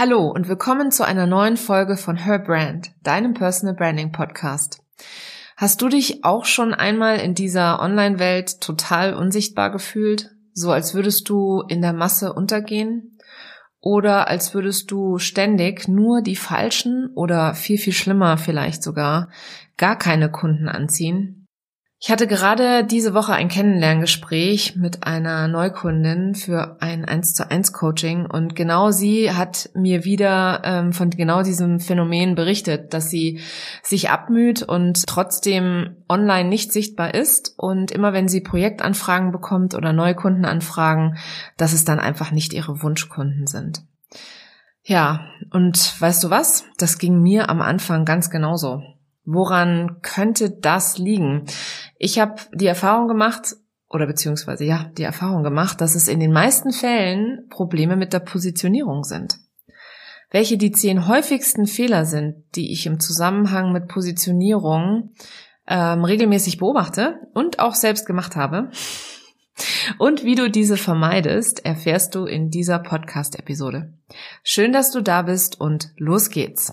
Hallo und willkommen zu einer neuen Folge von Her Brand, deinem Personal Branding Podcast. Hast du dich auch schon einmal in dieser Online-Welt total unsichtbar gefühlt? So als würdest du in der Masse untergehen? Oder als würdest du ständig nur die falschen oder viel, viel schlimmer vielleicht sogar gar keine Kunden anziehen? Ich hatte gerade diese Woche ein Kennenlerngespräch mit einer Neukundin für ein 1 zu 1 Coaching und genau sie hat mir wieder ähm, von genau diesem Phänomen berichtet, dass sie sich abmüht und trotzdem online nicht sichtbar ist und immer wenn sie Projektanfragen bekommt oder Neukundenanfragen, dass es dann einfach nicht ihre Wunschkunden sind. Ja, und weißt du was? Das ging mir am Anfang ganz genauso. Woran könnte das liegen? Ich habe die Erfahrung gemacht, oder beziehungsweise ja, die Erfahrung gemacht, dass es in den meisten Fällen Probleme mit der Positionierung sind. Welche die zehn häufigsten Fehler sind, die ich im Zusammenhang mit Positionierung ähm, regelmäßig beobachte und auch selbst gemacht habe. Und wie du diese vermeidest, erfährst du in dieser Podcast-Episode. Schön, dass du da bist und los geht's.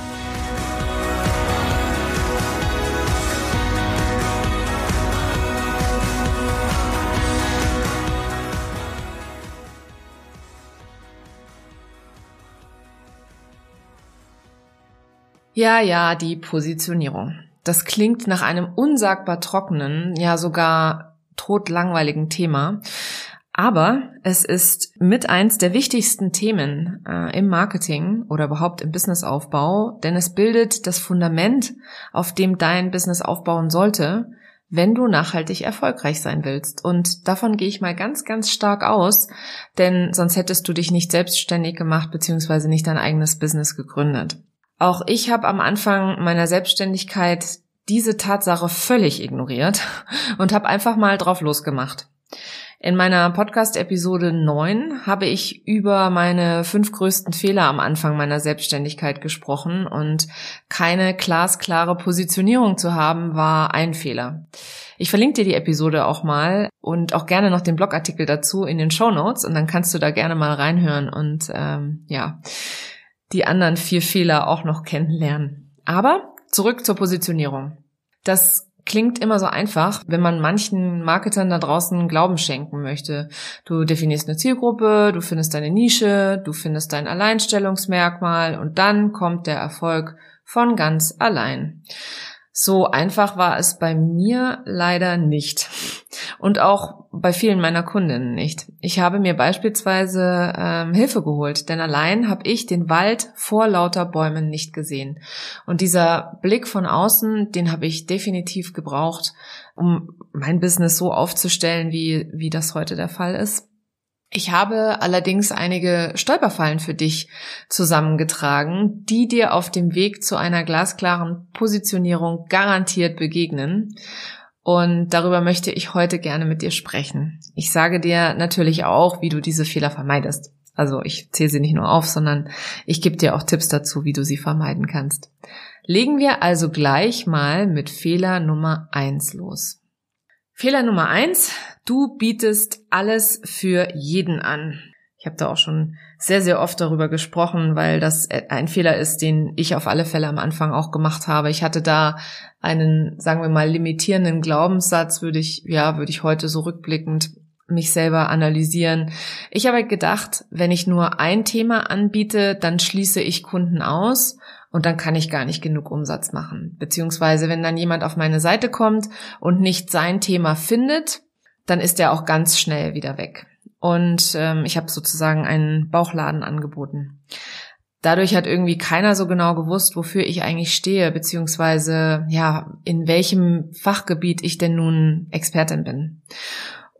Ja, ja, die Positionierung. Das klingt nach einem unsagbar trockenen, ja sogar totlangweiligen Thema. Aber es ist mit eins der wichtigsten Themen äh, im Marketing oder überhaupt im Businessaufbau, denn es bildet das Fundament, auf dem dein Business aufbauen sollte, wenn du nachhaltig erfolgreich sein willst. Und davon gehe ich mal ganz, ganz stark aus, denn sonst hättest du dich nicht selbstständig gemacht beziehungsweise nicht dein eigenes Business gegründet. Auch ich habe am Anfang meiner Selbstständigkeit diese Tatsache völlig ignoriert und habe einfach mal drauf losgemacht. In meiner Podcast-Episode 9 habe ich über meine fünf größten Fehler am Anfang meiner Selbstständigkeit gesprochen und keine glasklare Positionierung zu haben war ein Fehler. Ich verlinke dir die Episode auch mal und auch gerne noch den Blogartikel dazu in den Show Notes und dann kannst du da gerne mal reinhören und ähm, ja die anderen vier Fehler auch noch kennenlernen. Aber zurück zur Positionierung. Das klingt immer so einfach, wenn man manchen Marketern da draußen Glauben schenken möchte. Du definierst eine Zielgruppe, du findest deine Nische, du findest dein Alleinstellungsmerkmal und dann kommt der Erfolg von ganz allein. So einfach war es bei mir leider nicht. Und auch bei vielen meiner Kundinnen nicht. Ich habe mir beispielsweise ähm, Hilfe geholt, denn allein habe ich den Wald vor lauter Bäumen nicht gesehen. Und dieser Blick von außen, den habe ich definitiv gebraucht, um mein Business so aufzustellen, wie, wie das heute der Fall ist. Ich habe allerdings einige Stolperfallen für dich zusammengetragen, die dir auf dem Weg zu einer glasklaren Positionierung garantiert begegnen. Und darüber möchte ich heute gerne mit dir sprechen. Ich sage dir natürlich auch, wie du diese Fehler vermeidest. Also ich zähle sie nicht nur auf, sondern ich gebe dir auch Tipps dazu, wie du sie vermeiden kannst. Legen wir also gleich mal mit Fehler Nummer eins los. Fehler Nummer eins, du bietest alles für jeden an. Ich habe da auch schon sehr, sehr oft darüber gesprochen, weil das ein Fehler ist, den ich auf alle Fälle am Anfang auch gemacht habe. Ich hatte da einen, sagen wir mal, limitierenden Glaubenssatz, würde ich, ja, würde ich heute so rückblickend mich selber analysieren. Ich habe gedacht, wenn ich nur ein Thema anbiete, dann schließe ich Kunden aus und dann kann ich gar nicht genug Umsatz machen. Beziehungsweise wenn dann jemand auf meine Seite kommt und nicht sein Thema findet, dann ist er auch ganz schnell wieder weg. Und ähm, ich habe sozusagen einen Bauchladen angeboten. Dadurch hat irgendwie keiner so genau gewusst, wofür ich eigentlich stehe, beziehungsweise ja, in welchem Fachgebiet ich denn nun Expertin bin.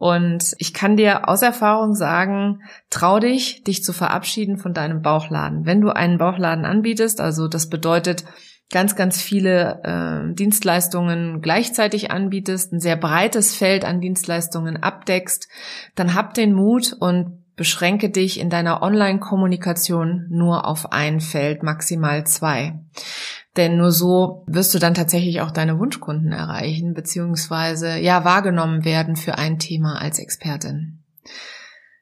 Und ich kann dir aus Erfahrung sagen, trau dich, dich zu verabschieden von deinem Bauchladen. Wenn du einen Bauchladen anbietest, also das bedeutet, ganz, ganz viele äh, Dienstleistungen gleichzeitig anbietest, ein sehr breites Feld an Dienstleistungen abdeckst, dann hab den Mut und beschränke dich in deiner Online-Kommunikation nur auf ein Feld, maximal zwei. Denn nur so wirst du dann tatsächlich auch deine Wunschkunden erreichen, beziehungsweise ja wahrgenommen werden für ein Thema als Expertin.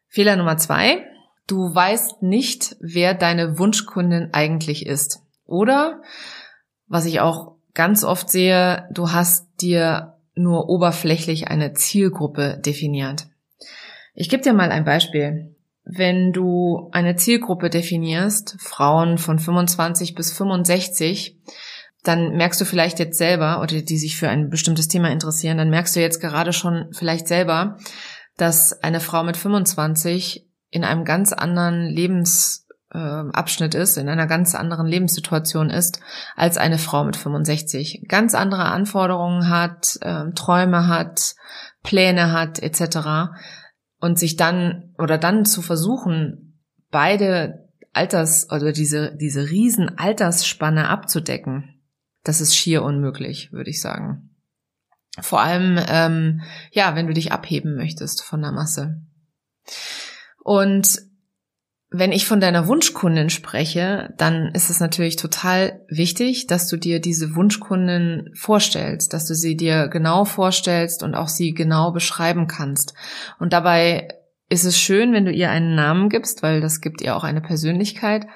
Fehler Nummer zwei. Du weißt nicht, wer deine Wunschkundin eigentlich ist. Oder, was ich auch ganz oft sehe, du hast dir nur oberflächlich eine Zielgruppe definiert. Ich gebe dir mal ein Beispiel. Wenn du eine Zielgruppe definierst, Frauen von 25 bis 65, dann merkst du vielleicht jetzt selber, oder die sich für ein bestimmtes Thema interessieren, dann merkst du jetzt gerade schon vielleicht selber, dass eine Frau mit 25 in einem ganz anderen Lebensabschnitt ist, in einer ganz anderen Lebenssituation ist, als eine Frau mit 65. Ganz andere Anforderungen hat, äh, Träume hat, Pläne hat, etc und sich dann oder dann zu versuchen, beide Alters oder diese, diese riesen Altersspanne abzudecken, das ist schier unmöglich, würde ich sagen. Vor allem, ähm, ja, wenn du dich abheben möchtest von der Masse. Und wenn ich von deiner Wunschkundin spreche, dann ist es natürlich total wichtig, dass du dir diese Wunschkundin vorstellst, dass du sie dir genau vorstellst und auch sie genau beschreiben kannst. Und dabei ist es schön, wenn du ihr einen Namen gibst, weil das gibt ihr auch eine Persönlichkeit.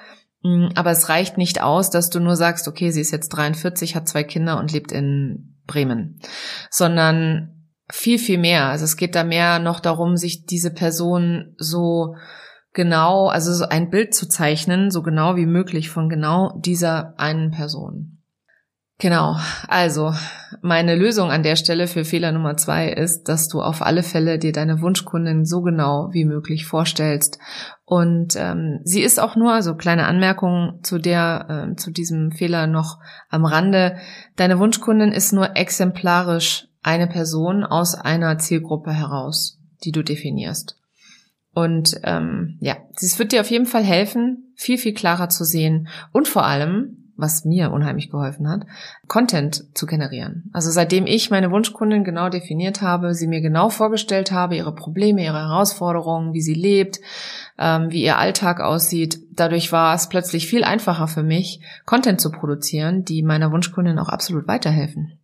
Mm, aber es reicht nicht aus, dass du nur sagst, okay, sie ist jetzt 43, hat zwei Kinder und lebt in Bremen, sondern viel, viel mehr. Also es geht da mehr noch darum, sich diese Person so genau, also so ein Bild zu zeichnen, so genau wie möglich von genau dieser einen Person. Genau, also meine Lösung an der Stelle für Fehler Nummer zwei ist, dass du auf alle Fälle dir deine Wunschkundin so genau wie möglich vorstellst. Und ähm, sie ist auch nur, also kleine Anmerkung zu der, äh, zu diesem Fehler noch am Rande. Deine Wunschkundin ist nur exemplarisch eine Person aus einer Zielgruppe heraus, die du definierst. Und ähm, ja, es wird dir auf jeden Fall helfen, viel, viel klarer zu sehen und vor allem, was mir unheimlich geholfen hat, Content zu generieren. Also seitdem ich meine Wunschkundin genau definiert habe, sie mir genau vorgestellt habe, ihre Probleme, ihre Herausforderungen, wie sie lebt, ähm, wie ihr Alltag aussieht, dadurch war es plötzlich viel einfacher für mich, Content zu produzieren, die meiner Wunschkundin auch absolut weiterhelfen.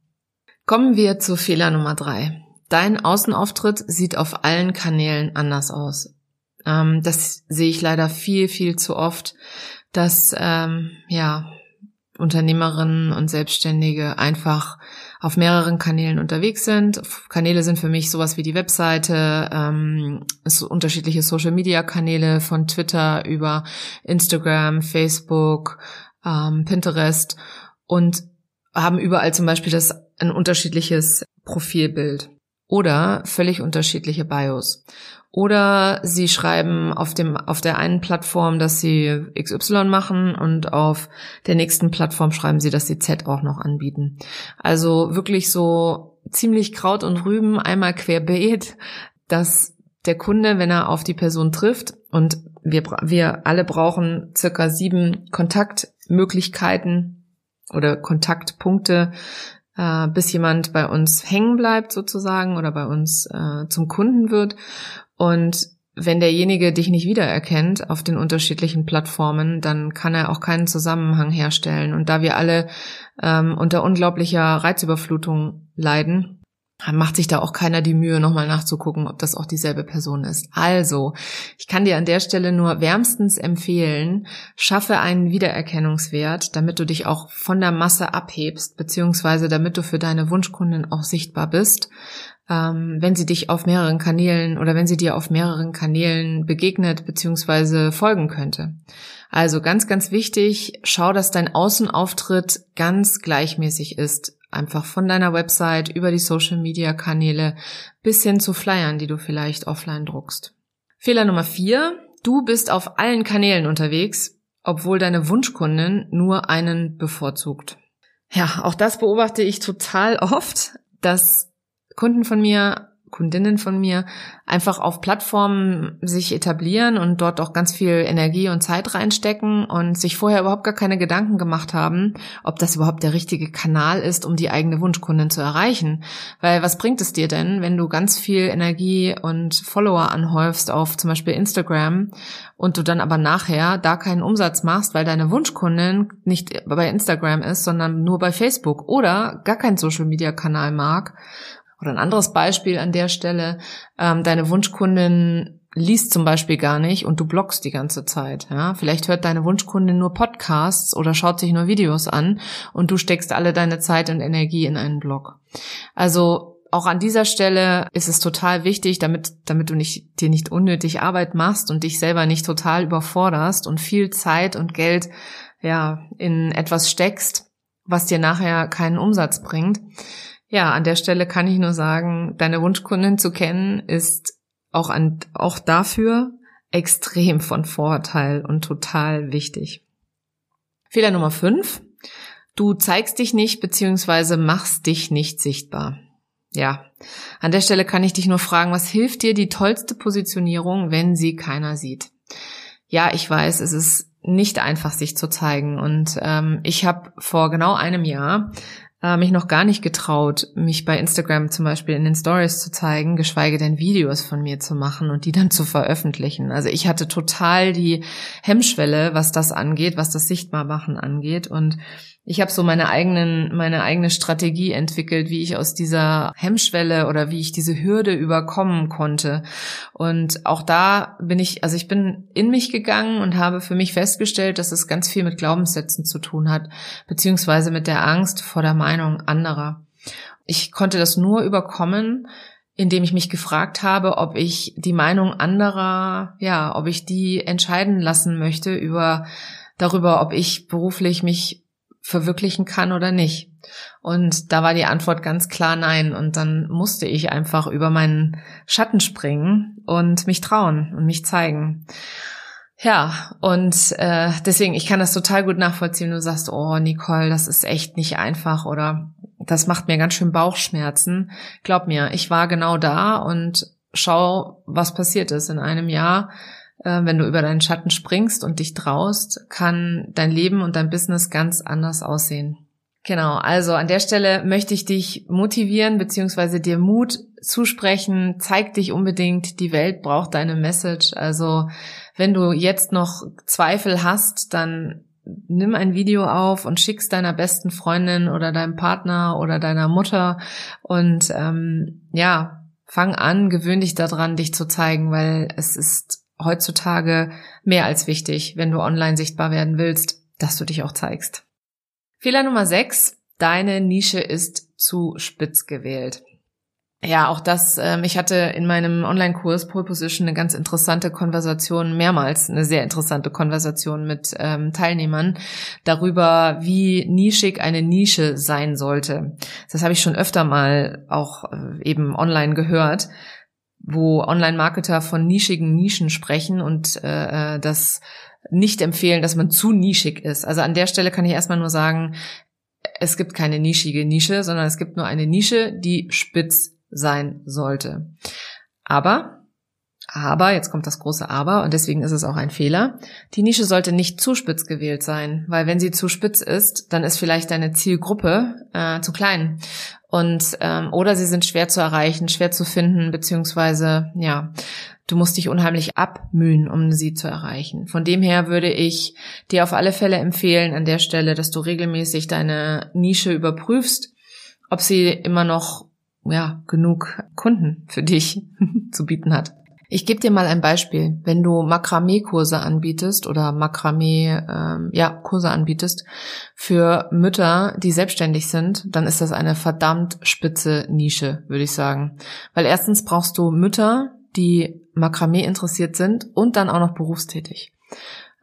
Kommen wir zu Fehler Nummer drei. Dein Außenauftritt sieht auf allen Kanälen anders aus. Ähm, das sehe ich leider viel, viel zu oft, dass ähm, ja Unternehmerinnen und Selbstständige einfach auf mehreren Kanälen unterwegs sind. Kanäle sind für mich sowas wie die Webseite, ähm, so unterschiedliche Social-Media-Kanäle von Twitter über Instagram, Facebook, ähm, Pinterest und haben überall zum Beispiel das ein unterschiedliches Profilbild oder völlig unterschiedliche Bios. Oder sie schreiben auf dem, auf der einen Plattform, dass sie XY machen und auf der nächsten Plattform schreiben sie, dass sie Z auch noch anbieten. Also wirklich so ziemlich Kraut und Rüben einmal querbeet, dass der Kunde, wenn er auf die Person trifft und wir, wir alle brauchen circa sieben Kontaktmöglichkeiten oder Kontaktpunkte, äh, bis jemand bei uns hängen bleibt sozusagen oder bei uns äh, zum Kunden wird. Und wenn derjenige dich nicht wiedererkennt auf den unterschiedlichen Plattformen, dann kann er auch keinen Zusammenhang herstellen. Und da wir alle ähm, unter unglaublicher Reizüberflutung leiden, macht sich da auch keiner die Mühe, nochmal nachzugucken, ob das auch dieselbe Person ist. Also, ich kann dir an der Stelle nur wärmstens empfehlen, schaffe einen Wiedererkennungswert, damit du dich auch von der Masse abhebst, beziehungsweise damit du für deine Wunschkunden auch sichtbar bist ähm, wenn sie dich auf mehreren Kanälen oder wenn sie dir auf mehreren Kanälen begegnet bzw. folgen könnte. Also ganz, ganz wichtig, schau, dass dein Außenauftritt ganz gleichmäßig ist. Einfach von deiner Website über die Social-Media-Kanäle bis hin zu Flyern, die du vielleicht offline druckst. Fehler Nummer vier. Du bist auf allen Kanälen unterwegs, obwohl deine Wunschkundin nur einen bevorzugt. Ja, auch das beobachte ich total oft, dass Kunden von mir Kundinnen von mir einfach auf Plattformen sich etablieren und dort auch ganz viel Energie und Zeit reinstecken und sich vorher überhaupt gar keine Gedanken gemacht haben, ob das überhaupt der richtige Kanal ist, um die eigene Wunschkundin zu erreichen. Weil was bringt es dir denn, wenn du ganz viel Energie und Follower anhäufst auf zum Beispiel Instagram und du dann aber nachher da keinen Umsatz machst, weil deine Wunschkundin nicht bei Instagram ist, sondern nur bei Facebook oder gar keinen Social-Media-Kanal mag oder ein anderes Beispiel an der Stelle, ähm, deine Wunschkundin liest zum Beispiel gar nicht und du blockst die ganze Zeit. Ja? Vielleicht hört deine Wunschkundin nur Podcasts oder schaut sich nur Videos an und du steckst alle deine Zeit und Energie in einen Blog. Also auch an dieser Stelle ist es total wichtig, damit, damit du nicht, dir nicht unnötig Arbeit machst und dich selber nicht total überforderst und viel Zeit und Geld, ja, in etwas steckst, was dir nachher keinen Umsatz bringt ja, an der Stelle kann ich nur sagen, deine Wunschkundin zu kennen ist auch an, auch dafür extrem von Vorteil und total wichtig. Fehler Nummer fünf: Du zeigst dich nicht beziehungsweise machst dich nicht sichtbar. Ja, an der Stelle kann ich dich nur fragen, was hilft dir die tollste Positionierung, wenn sie keiner sieht? Ja, ich weiß, es ist nicht einfach, sich zu zeigen. Und ähm, ich habe vor genau einem Jahr äh, mich noch gar nicht getraut, mich bei Instagram zum Beispiel in den Stories zu zeigen, geschweige denn Videos von mir zu machen und die dann zu veröffentlichen. Also ich hatte total die Hemmschwelle, was das angeht, was das Sichtbarmachen angeht und ich habe so meine eigenen, meine eigene Strategie entwickelt, wie ich aus dieser Hemmschwelle oder wie ich diese Hürde überkommen konnte. Und auch da bin ich, also ich bin in mich gegangen und habe für mich festgestellt, dass es ganz viel mit Glaubenssätzen zu tun hat, beziehungsweise mit der Angst vor der Meinung anderer. Ich konnte das nur überkommen, indem ich mich gefragt habe, ob ich die Meinung anderer, ja, ob ich die entscheiden lassen möchte über darüber, ob ich beruflich mich verwirklichen kann oder nicht. Und da war die Antwort ganz klar nein. Und dann musste ich einfach über meinen Schatten springen und mich trauen und mich zeigen. Ja, und äh, deswegen, ich kann das total gut nachvollziehen. Du sagst, oh Nicole, das ist echt nicht einfach oder das macht mir ganz schön Bauchschmerzen. Glaub mir, ich war genau da und schau, was passiert ist in einem Jahr wenn du über deinen Schatten springst und dich traust, kann dein Leben und dein Business ganz anders aussehen. Genau, also an der Stelle möchte ich dich motivieren beziehungsweise dir Mut zusprechen. Zeig dich unbedingt, die Welt braucht deine Message. Also wenn du jetzt noch Zweifel hast, dann nimm ein Video auf und schick's deiner besten Freundin oder deinem Partner oder deiner Mutter und ähm, ja, fang an, gewöhn dich daran, dich zu zeigen, weil es ist heutzutage mehr als wichtig, wenn du online sichtbar werden willst, dass du dich auch zeigst. Fehler Nummer 6. Deine Nische ist zu spitz gewählt. Ja, auch das, ähm, ich hatte in meinem Online-Kurs Pole Position eine ganz interessante Konversation, mehrmals eine sehr interessante Konversation mit ähm, Teilnehmern darüber, wie nischig eine Nische sein sollte. Das habe ich schon öfter mal auch äh, eben online gehört wo Online-Marketer von nischigen Nischen sprechen und äh, äh, das nicht empfehlen, dass man zu nischig ist. Also an der Stelle kann ich erstmal nur sagen, es gibt keine nischige Nische, sondern es gibt nur eine Nische, die spitz sein sollte. Aber aber, jetzt kommt das große Aber, und deswegen ist es auch ein Fehler, die Nische sollte nicht zu spitz gewählt sein, weil wenn sie zu spitz ist, dann ist vielleicht deine Zielgruppe äh, zu klein. Und ähm, oder sie sind schwer zu erreichen, schwer zu finden, beziehungsweise ja, du musst dich unheimlich abmühen, um sie zu erreichen. Von dem her würde ich dir auf alle Fälle empfehlen an der Stelle, dass du regelmäßig deine Nische überprüfst, ob sie immer noch ja, genug Kunden für dich zu bieten hat. Ich gebe dir mal ein Beispiel. Wenn du Makramee-Kurse anbietest oder Makramee, ähm, ja, Kurse anbietest für Mütter, die selbstständig sind, dann ist das eine verdammt spitze Nische, würde ich sagen. Weil erstens brauchst du Mütter, die Makramee interessiert sind und dann auch noch berufstätig.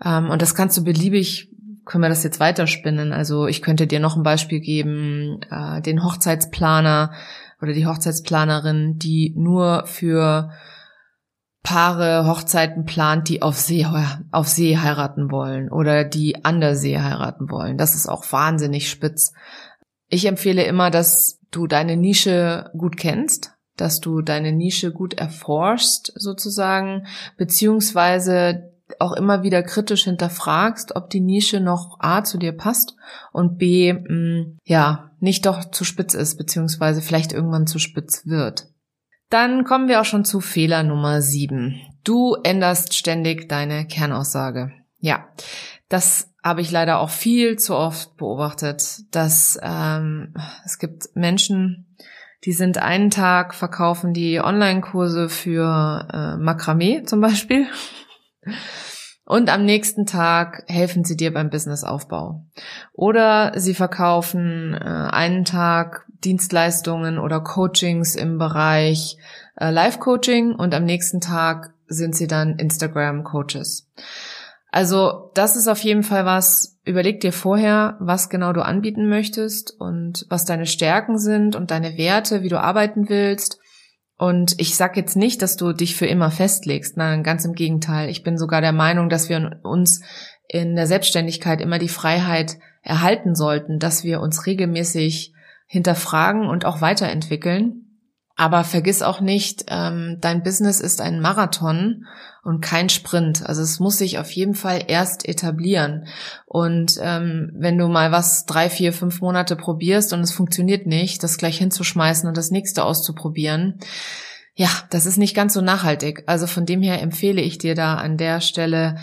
Ähm, und das kannst du beliebig können wir das jetzt weiterspinnen. Also ich könnte dir noch ein Beispiel geben, äh, den Hochzeitsplaner oder die Hochzeitsplanerin, die nur für Paare Hochzeiten plant, die auf See, auf See heiraten wollen oder die an der See heiraten wollen. Das ist auch wahnsinnig spitz. Ich empfehle immer, dass du deine Nische gut kennst, dass du deine Nische gut erforschst sozusagen, beziehungsweise auch immer wieder kritisch hinterfragst, ob die Nische noch A zu dir passt und B, mh, ja, nicht doch zu spitz ist, beziehungsweise vielleicht irgendwann zu spitz wird. Dann kommen wir auch schon zu Fehler Nummer sieben. Du änderst ständig deine Kernaussage. Ja, das habe ich leider auch viel zu oft beobachtet, dass ähm, es gibt Menschen, die sind einen Tag verkaufen die Online-Kurse für äh, Makramee zum Beispiel und am nächsten Tag helfen sie dir beim Businessaufbau. Oder sie verkaufen äh, einen Tag Dienstleistungen oder Coachings im Bereich äh, Live-Coaching und am nächsten Tag sind sie dann Instagram-Coaches. Also das ist auf jeden Fall was, überleg dir vorher, was genau du anbieten möchtest und was deine Stärken sind und deine Werte, wie du arbeiten willst. Und ich sag jetzt nicht, dass du dich für immer festlegst. Nein, ganz im Gegenteil. Ich bin sogar der Meinung, dass wir uns in der Selbstständigkeit immer die Freiheit erhalten sollten, dass wir uns regelmäßig hinterfragen und auch weiterentwickeln. Aber vergiss auch nicht, ähm, dein Business ist ein Marathon und kein Sprint. Also es muss sich auf jeden Fall erst etablieren. Und ähm, wenn du mal was drei, vier, fünf Monate probierst und es funktioniert nicht, das gleich hinzuschmeißen und das nächste auszuprobieren, ja, das ist nicht ganz so nachhaltig. Also von dem her empfehle ich dir da an der Stelle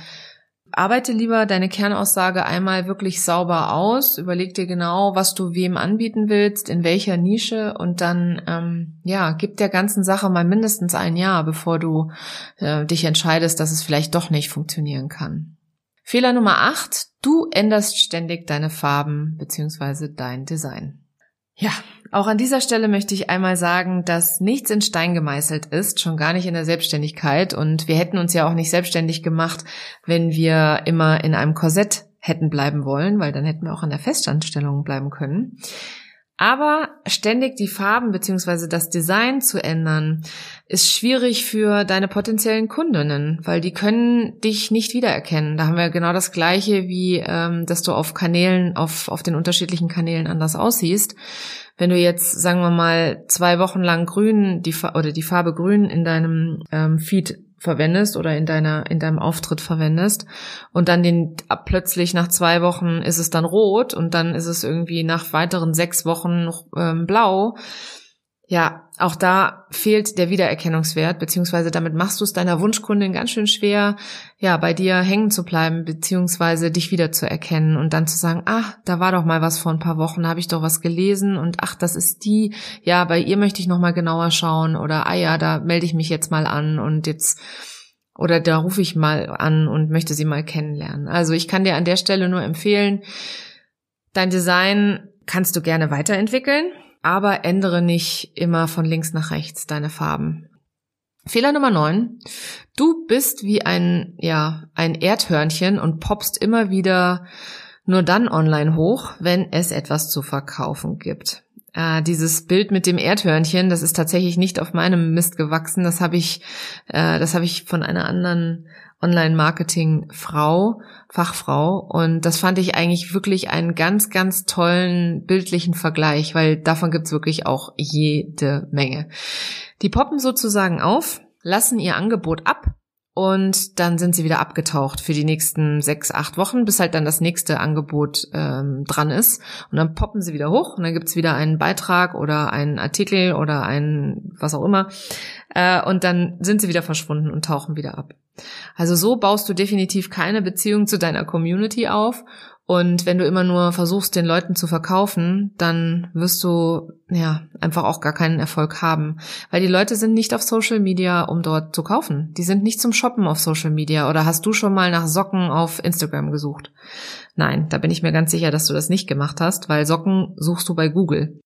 arbeite lieber deine Kernaussage einmal wirklich sauber aus, überleg dir genau, was du wem anbieten willst, in welcher Nische und dann ähm, ja, gib der ganzen Sache mal mindestens ein Jahr, bevor du äh, dich entscheidest, dass es vielleicht doch nicht funktionieren kann. Fehler Nummer 8, du änderst ständig deine Farben beziehungsweise dein Design. Ja, auch an dieser Stelle möchte ich einmal sagen, dass nichts in Stein gemeißelt ist, schon gar nicht in der Selbstständigkeit. Und wir hätten uns ja auch nicht selbstständig gemacht, wenn wir immer in einem Korsett hätten bleiben wollen, weil dann hätten wir auch an der Festanstellung bleiben können. Aber ständig die Farben beziehungsweise das Design zu ändern, ist schwierig für deine potenziellen Kundinnen, weil die können dich nicht wiedererkennen. Da haben wir genau das Gleiche, wie ähm, dass du auf Kanälen, auf, auf den unterschiedlichen Kanälen anders aussiehst. Wenn du jetzt, sagen wir mal, zwei Wochen lang grün die, oder die Farbe grün in deinem ähm, Feed verwendest oder in deiner in deinem Auftritt verwendest und dann den plötzlich nach zwei Wochen ist es dann rot und dann ist es irgendwie nach weiteren sechs Wochen noch ähm, blau. Ja, auch da fehlt der Wiedererkennungswert, beziehungsweise damit machst du es deiner Wunschkundin ganz schön schwer, ja, bei dir hängen zu bleiben, beziehungsweise dich wiederzuerkennen und dann zu sagen, ach, da war doch mal was vor ein paar Wochen, habe ich doch was gelesen und ach, das ist die, ja, bei ihr möchte ich noch mal genauer schauen oder ah ja, da melde ich mich jetzt mal an und jetzt oder da rufe ich mal an und möchte sie mal kennenlernen. Also ich kann dir an der Stelle nur empfehlen, dein Design kannst du gerne weiterentwickeln aber ändere nicht immer von links nach rechts deine Farben. Fehler Nummer 9. Du bist wie ein, ja, ein Erdhörnchen und poppst immer wieder nur dann online hoch, wenn es etwas zu verkaufen gibt. Äh, dieses Bild mit dem Erdhörnchen, das ist tatsächlich nicht auf meinem Mist gewachsen. Das habe ich, äh, das habe ich von einer anderen Online-Marketing-Frau, Fachfrau. Und das fand ich eigentlich wirklich einen ganz, ganz tollen bildlichen Vergleich, weil davon gibt's wirklich auch jede Menge. Die poppen sozusagen auf, lassen ihr Angebot ab und dann sind sie wieder abgetaucht für die nächsten sechs, acht Wochen, bis halt dann das nächste Angebot ähm, dran ist. Und dann poppen sie wieder hoch und dann gibt's wieder einen Beitrag oder einen Artikel oder ein was auch immer. Äh, und dann sind sie wieder verschwunden und tauchen wieder ab. Also so baust du definitiv keine Beziehung zu deiner Community auf und wenn du immer nur versuchst, den Leuten zu verkaufen, dann wirst du ja einfach auch gar keinen Erfolg haben. Weil die Leute sind nicht auf Social Media, um dort zu kaufen. Die sind nicht zum Shoppen auf Social Media. Oder hast du schon mal nach Socken auf Instagram gesucht? Nein, da bin ich mir ganz sicher, dass du das nicht gemacht hast, weil Socken suchst du bei Google.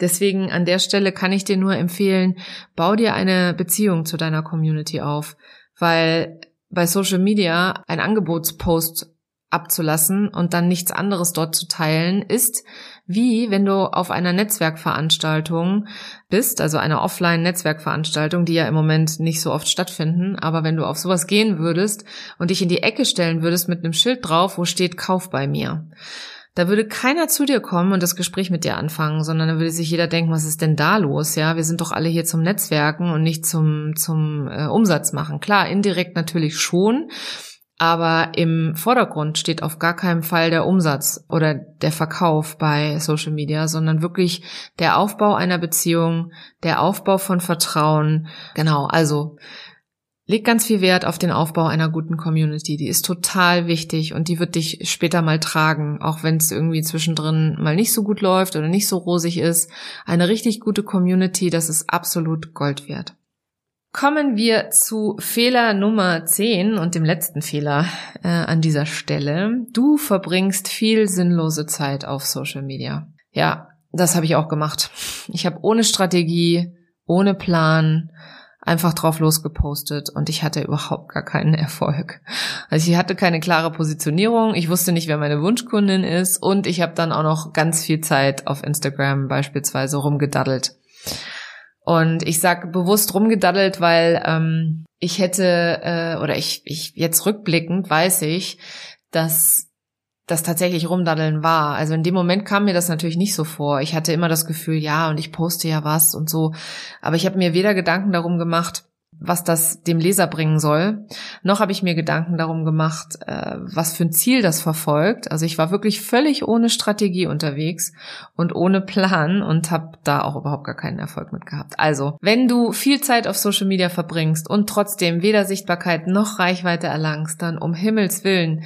Deswegen an der Stelle kann ich dir nur empfehlen, bau dir eine Beziehung zu deiner Community auf, weil bei Social Media ein Angebotspost abzulassen und dann nichts anderes dort zu teilen, ist wie wenn du auf einer Netzwerkveranstaltung bist, also einer Offline-Netzwerkveranstaltung, die ja im Moment nicht so oft stattfinden, aber wenn du auf sowas gehen würdest und dich in die Ecke stellen würdest mit einem Schild drauf, wo steht Kauf bei mir Da würde keiner zu dir kommen und das Gespräch mit dir anfangen, sondern da würde sich jeder denken, was ist denn da los? Ja, wir sind doch alle hier zum Netzwerken und nicht zum, zum äh, Umsatz machen. Klar, indirekt natürlich schon, aber im Vordergrund steht auf gar keinen Fall der Umsatz oder der Verkauf bei Social Media, sondern wirklich der Aufbau einer Beziehung, der Aufbau von Vertrauen. Genau, also Leg ganz viel Wert auf den Aufbau einer guten Community. Die ist total wichtig und die wird dich später mal tragen, auch wenn es irgendwie zwischendrin mal nicht so gut läuft oder nicht so rosig ist. Eine richtig gute Community, das ist absolut Gold wert. Kommen wir zu Fehler Nummer 10 und dem letzten Fehler äh, an dieser Stelle. Du verbringst viel sinnlose Zeit auf Social Media. Ja, das habe ich auch gemacht. Ich habe ohne Strategie, ohne Plan, einfach drauf losgepostet und ich hatte überhaupt gar keinen Erfolg. Also ich hatte keine klare Positionierung, ich wusste nicht, wer meine Wunschkundin ist und ich habe dann auch noch ganz viel Zeit auf Instagram beispielsweise rumgedaddelt. Und ich sag bewusst rumgedaddelt, weil ähm, ich hätte, äh, oder ich, ich jetzt rückblickend weiß ich, dass das tatsächlich rumdaddeln war. Also in dem Moment kam mir das natürlich nicht so vor. Ich hatte immer das Gefühl, ja, und ich poste ja was und so. Aber ich habe mir weder Gedanken darum gemacht, was das dem Leser bringen soll, noch habe ich mir Gedanken darum gemacht, äh, was für ein Ziel das verfolgt. Also ich war wirklich völlig ohne Strategie unterwegs und ohne Plan und habe da auch überhaupt gar keinen Erfolg mit gehabt. Also, wenn du viel Zeit auf Social Media verbringst und trotzdem weder Sichtbarkeit noch Reichweite erlangst, dann um Himmels willen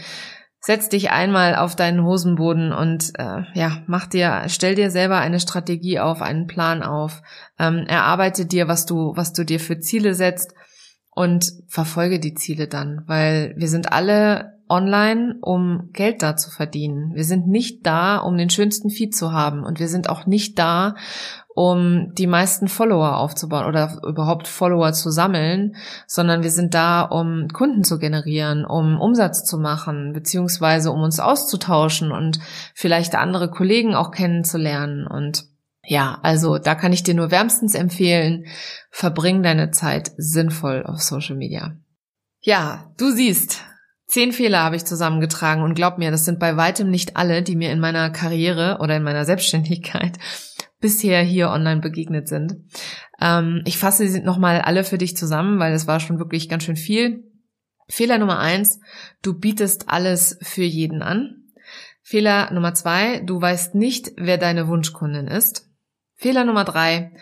setz dich einmal auf deinen Hosenboden und äh, ja, mach dir, stell dir selber eine Strategie auf, einen Plan auf, ähm, erarbeite dir, was du, was du dir für Ziele setzt und verfolge die Ziele dann, weil wir sind alle online, um Geld da zu verdienen. Wir sind nicht da, um den schönsten Feed zu haben und wir sind auch nicht da, um die meisten Follower aufzubauen oder überhaupt Follower zu sammeln, sondern wir sind da, um Kunden zu generieren, um Umsatz zu machen, beziehungsweise um uns auszutauschen und vielleicht andere Kollegen auch kennenzulernen. Und ja, also da kann ich dir nur wärmstens empfehlen, verbring deine Zeit sinnvoll auf Social Media. Ja, du siehst, Zehn Fehler habe ich zusammengetragen und glaub mir, das sind bei weitem nicht alle, die mir in meiner Karriere oder in meiner Selbstständigkeit bisher hier online begegnet sind. Ähm, ich fasse sie nochmal alle für dich zusammen, weil es war schon wirklich ganz schön viel. Fehler Nummer eins, du bietest alles für jeden an. Fehler Nummer zwei, du weißt nicht, wer deine Wunschkundin ist. Fehler Nummer drei,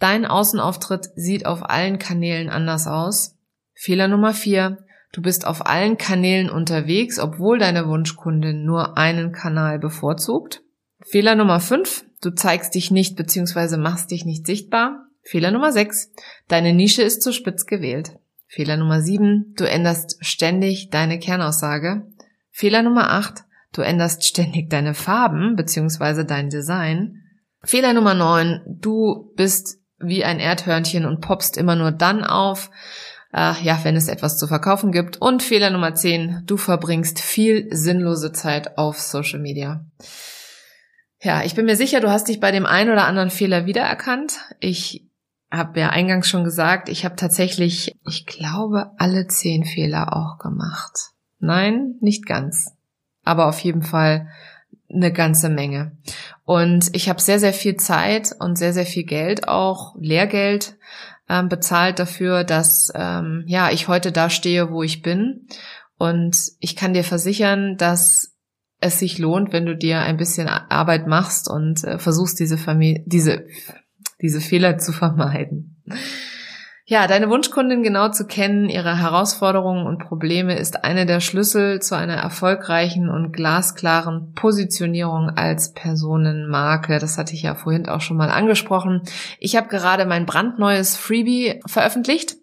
dein Außenauftritt sieht auf allen Kanälen anders aus. Fehler Nummer vier, du bist auf allen Kanälen unterwegs, obwohl deine Wunschkundin nur einen Kanal bevorzugt. Fehler Nummer fünf, Du zeigst dich nicht bzw. machst dich nicht sichtbar. Fehler Nummer 6. Deine Nische ist zu spitz gewählt. Fehler Nummer 7. Du änderst ständig deine Kernaussage. Fehler Nummer 8. Du änderst ständig deine Farben bzw. dein Design. Fehler Nummer 9. Du bist wie ein Erdhörnchen und poppst immer nur dann auf, äh, ja, wenn es etwas zu verkaufen gibt. Und Fehler Nummer 10. Du verbringst viel sinnlose Zeit auf Social Media. Ja, ich bin mir sicher, du hast dich bei dem einen oder anderen Fehler wiedererkannt. Ich habe ja eingangs schon gesagt, ich habe tatsächlich, ich glaube, alle zehn Fehler auch gemacht. Nein, nicht ganz. Aber auf jeden Fall eine ganze Menge. Und ich habe sehr, sehr viel Zeit und sehr, sehr viel Geld, auch Lehrgeld, ähm, bezahlt dafür, dass ähm, ja ich heute da stehe, wo ich bin. Und ich kann dir versichern, dass es sich lohnt, wenn du dir ein bisschen Arbeit machst und äh, versuchst, diese Familie, diese, diese Fehler zu vermeiden. Ja, deine Wunschkundin genau zu kennen, ihre Herausforderungen und Probleme ist eine der Schlüssel zu einer erfolgreichen und glasklaren Positionierung als Personenmarke. Das hatte ich ja vorhin auch schon mal angesprochen. Ich habe gerade mein brandneues Freebie veröffentlicht,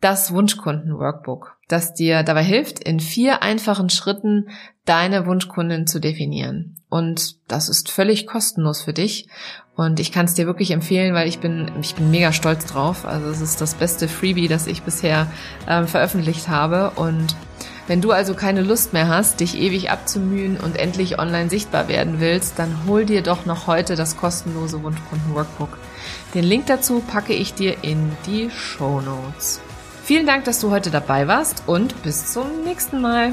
das Wunschkunden-Workbook das dir dabei hilft, in vier einfachen Schritten deine Wunschkundin zu definieren. Und das ist völlig kostenlos für dich. Und ich kann es dir wirklich empfehlen, weil ich bin, ich bin mega stolz drauf. Also es ist das beste Freebie, das ich bisher äh, veröffentlicht habe. Und wenn du also keine Lust mehr hast, dich ewig abzumühen und endlich online sichtbar werden willst, dann hol dir doch noch heute das kostenlose Wunschkunden-Workbook. Den Link dazu packe ich dir in die Show Notes. Vielen Dank, dass du heute dabei warst und bis zum nächsten Mal.